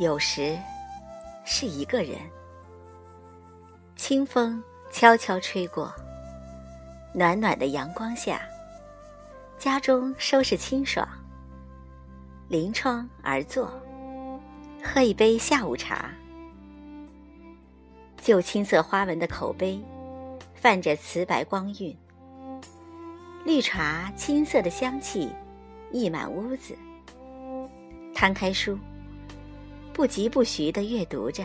有时是一个人，清风悄悄吹过，暖暖的阳光下，家中收拾清爽，临窗而坐，喝一杯下午茶。旧青色花纹的口杯，泛着瓷白光晕，绿茶青色的香气溢满屋子。摊开书。不疾不徐地阅读着，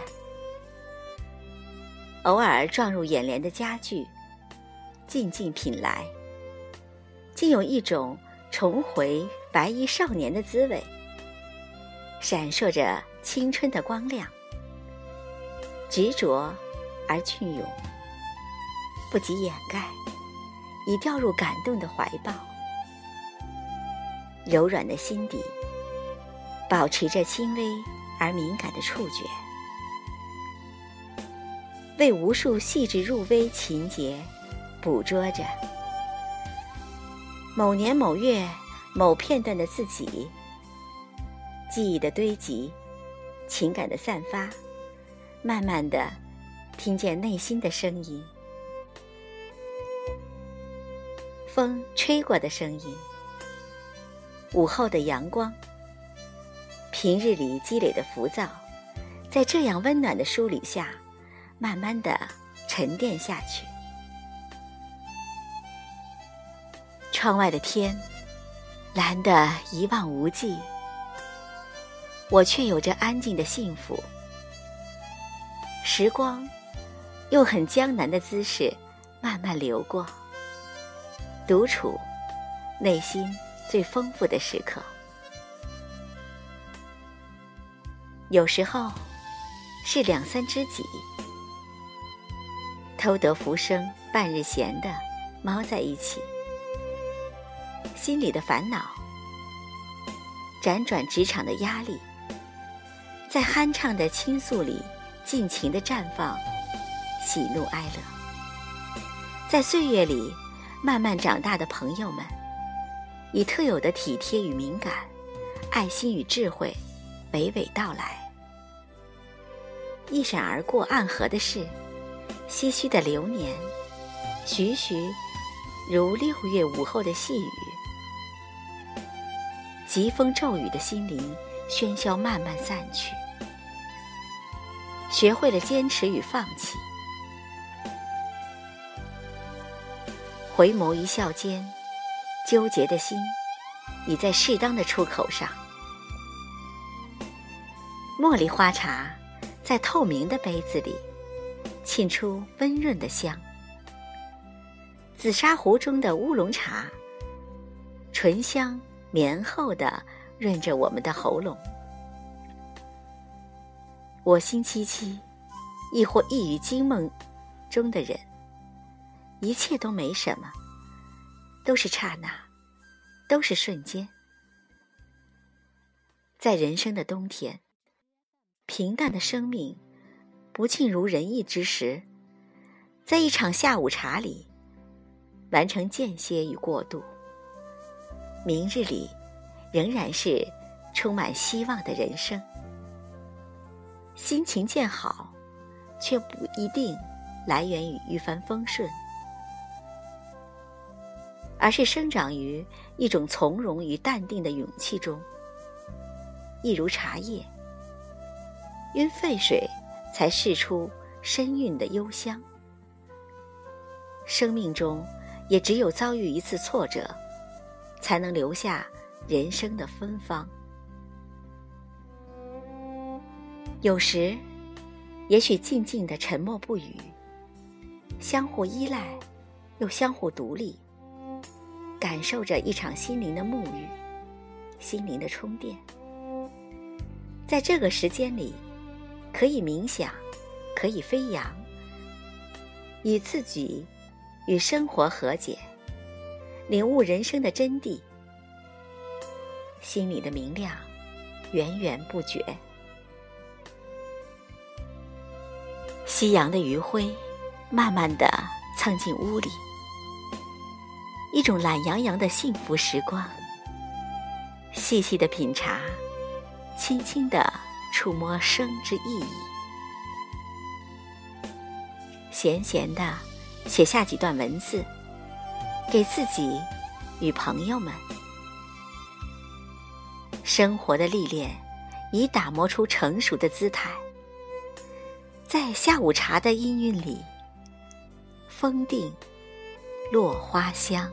偶尔撞入眼帘的家具，静静品来，竟有一种重回白衣少年的滋味，闪烁着青春的光亮，执着而隽永，不及掩盖，已掉入感动的怀抱，柔软的心底，保持着轻微。而敏感的触觉，为无数细致入微情节捕捉着某年某月某片段的自己，记忆的堆积，情感的散发，慢慢的听见内心的声音，风吹过的声音，午后的阳光。平日里积累的浮躁，在这样温暖的梳理下，慢慢的沉淀下去。窗外的天，蓝得一望无际，我却有着安静的幸福。时光，用很江南的姿势慢慢流过。独处，内心最丰富的时刻。有时候，是两三知己，偷得浮生半日闲的猫在一起，心里的烦恼，辗转职场的压力，在酣畅的倾诉里尽情的绽放，喜怒哀乐，在岁月里慢慢长大的朋友们，以特有的体贴与敏感，爱心与智慧，娓娓道来。一闪而过，暗合的事，唏嘘的流年，徐徐如六月午后的细雨，疾风骤雨的心灵，喧嚣慢慢散去，学会了坚持与放弃，回眸一笑间，纠结的心已在适当的出口上，茉莉花茶。在透明的杯子里，沁出温润的香。紫砂壶中的乌龙茶，醇香绵厚的润着我们的喉咙。我心凄凄，亦或异于惊梦中的人，一切都没什么，都是刹那，都是瞬间。在人生的冬天。平淡的生命，不尽如人意之时，在一场下午茶里，完成间歇与过渡。明日里，仍然是充满希望的人生。心情渐好，却不一定来源于一帆风顺，而是生长于一种从容与淡定的勇气中。一如茶叶。因沸水，才释出深韵的幽香。生命中，也只有遭遇一次挫折，才能留下人生的芬芳。有时，也许静静的沉默不语，相互依赖，又相互独立，感受着一场心灵的沐浴，心灵的充电。在这个时间里。可以冥想，可以飞扬，以自己与生活和解，领悟人生的真谛，心里的明亮源源不绝。夕阳的余晖慢慢的蹭进屋里，一种懒洋洋的幸福时光。细细的品茶，轻轻的。触摸生之意义。闲闲的写下几段文字，给自己与朋友们。生活的历练已打磨出成熟的姿态，在下午茶的氤氲里，风定落花香。